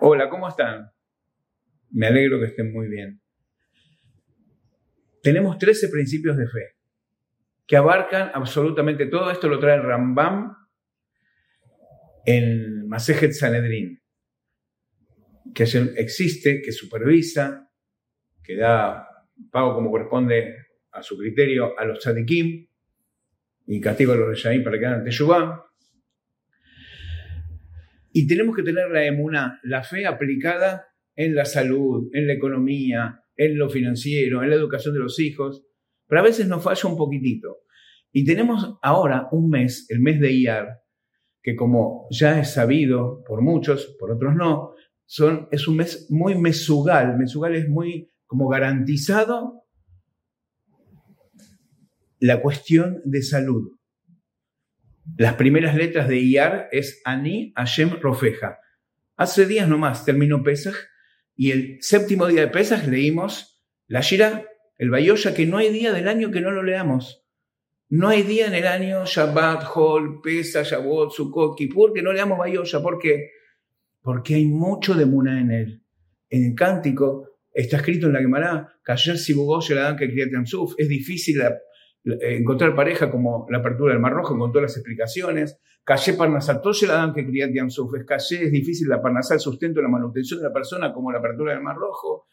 Hola, ¿cómo están? Me alegro que estén muy bien. Tenemos 13 principios de fe que abarcan absolutamente todo. Esto lo trae Rambam en Masejet Sanedrin, que existe, que supervisa, que da pago como corresponde a su criterio a los tzadikim y castigo a los reshaim para que hagan teshuvah. Y tenemos que tener la emuna, la fe aplicada en la salud, en la economía, en lo financiero, en la educación de los hijos, pero a veces nos falla un poquitito. Y tenemos ahora un mes, el mes de Iyar, que como ya es sabido por muchos, por otros no, son, es un mes muy mesugal. Mesugal es muy como garantizado la cuestión de salud. Las primeras letras de Iyar es Ani Hashem Rofeja. Hace días nomás terminó Pesach y el séptimo día de Pesach leímos la Shira, el Bayosha, que no hay día del año que no lo leamos. No hay día en el año Shabbat, Hol, Pesach, Shavuot, Sukkot, Kippur que no leamos Bayosha. ¿Por qué? Porque hay mucho de Muna en él. En el cántico está escrito en la Gemara, Kayer que Es difícil la encontrar pareja como la apertura del Mar Rojo, con todas las explicaciones. Calle Parnasal, todo la dan que Kriyat Yamsuf. Es calle, es difícil la Parnasal, sustento, la manutención de la persona, como la apertura del Mar Rojo.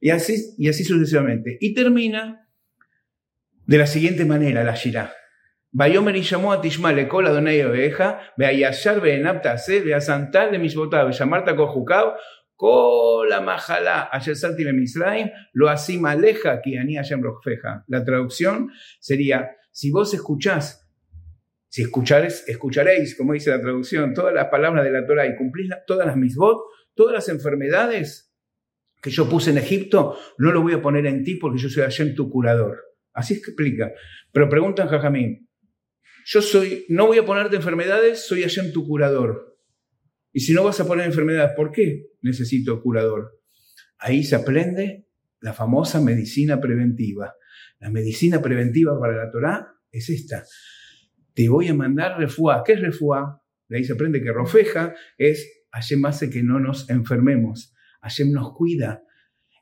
Y así, y así sucesivamente. Y termina de la siguiente manera la Shirah. Bayomer y llamó a Tishma le cola donde oveja, ve a Yashar, ve a se ve a Santal de Misbotab, ve a Marta Kojukav, Lo así maleja que. La traducción sería: si vos escuchás, si escuchares, escucharéis, como dice la traducción, todas las palabras de la Torah y cumplís todas las misbot, todas las enfermedades que yo puse en Egipto, no lo voy a poner en ti porque yo soy Hashem tu curador. Así explica. Pero preguntan Jajamín, yo soy, no voy a ponerte enfermedades, soy Hashem tu curador. Y si no vas a poner enfermedades, ¿por qué necesito curador? Ahí se aprende la famosa medicina preventiva. La medicina preventiva para la Torah es esta. Te voy a mandar refuá. ¿Qué es refuá? De ahí se aprende que rofeja es Hashem hace que no nos enfermemos. Hashem nos cuida.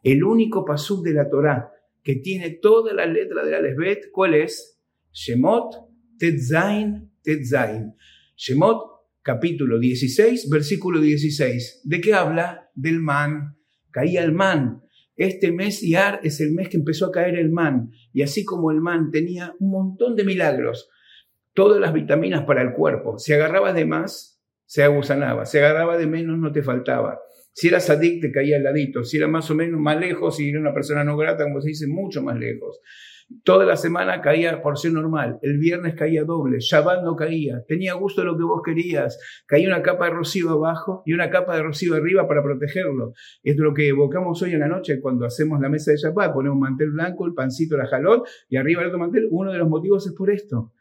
El único pasuk de la Torah que tiene toda la letra de la lesbet, ¿cuál es? Shemot Tetzain Tetzain. Shemot capítulo 16, versículo 16. ¿De qué habla? Del man. Caía el man. Este mes Iar es el mes que empezó a caer el man. Y así como el man tenía un montón de milagros, todas las vitaminas para el cuerpo. Si agarrabas de más, se agusanaba. Si agarraba de menos, no te faltaba. Si eras adicto, te caía al ladito. Si era más o menos más lejos, si era una persona no grata, como se dice, mucho más lejos. Toda la semana caía porción normal, el viernes caía doble, Shabbat no caía, tenía gusto de lo que vos querías, caía una capa de rocío abajo y una capa de rocío arriba para protegerlo. Es lo que evocamos hoy en la noche cuando hacemos la mesa de Shabbat, ponemos un mantel blanco, el pancito, la jalot y arriba el otro mantel. Uno de los motivos es por esto.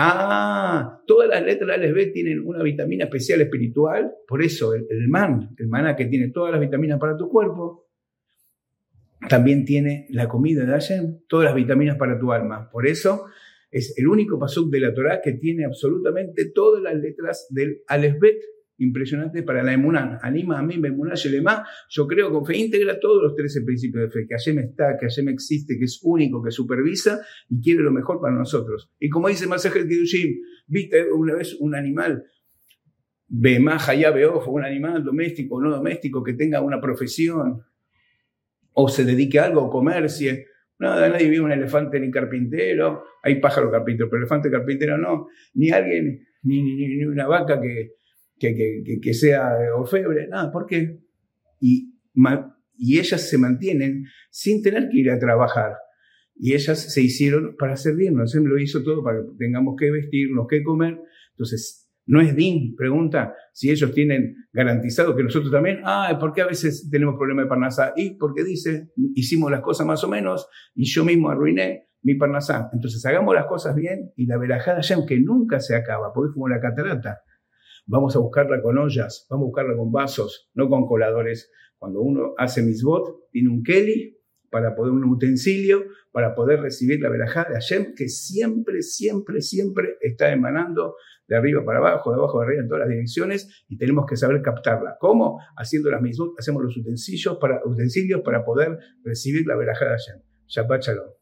Ah, todas las letras B tienen una vitamina especial espiritual, por eso el, el man, el maná que tiene todas las vitaminas para tu cuerpo, también tiene la comida de Hashem, todas las vitaminas para tu alma. Por eso es el único pasuk de la Torah que tiene absolutamente todas las letras del Alesbet, impresionante para la Emuná. Anima a mí, Emuná, Shelema. Yo creo con fe íntegra todos los 13 principios de fe, que Hashem está, que Hashem existe, que es único, que supervisa y quiere lo mejor para nosotros. Y como dice Masajet Kidushim, viste una vez un animal, Bemaja ya veo, un animal doméstico o no doméstico que tenga una profesión, o se dedique a algo, o comercie. Nada, nadie vive un elefante ni carpintero, hay pájaro carpintero, pero elefante carpintero no, ni alguien, ni, una vaca que, que, que, sea orfebre, nada, ¿por qué? Y, y ellas se mantienen sin tener que ir a trabajar. Y ellas se hicieron para servirnos, él lo hizo todo para que tengamos que vestirnos, que comer. Entonces, no es DIN, pregunta si ellos tienen garantizado que nosotros también. Ah, ¿por qué a veces tenemos problemas de Parnasá? Y porque dice, hicimos las cosas más o menos y yo mismo arruiné mi Parnasá. Entonces hagamos las cosas bien y la verajada ya, aunque nunca se acaba, porque es como la catarata. Vamos a buscarla con ollas, vamos a buscarla con vasos, no con coladores. Cuando uno hace misbot, tiene un keli para poder un utensilio, para poder recibir la verajá de Hashem, que siempre, siempre, siempre está emanando de arriba para abajo, de abajo para arriba, en todas las direcciones, y tenemos que saber captarla. ¿Cómo? Haciendo las mismas, hacemos los utensilios para, utensilios para poder recibir la verajá de Hashem. Shabbat Shalom.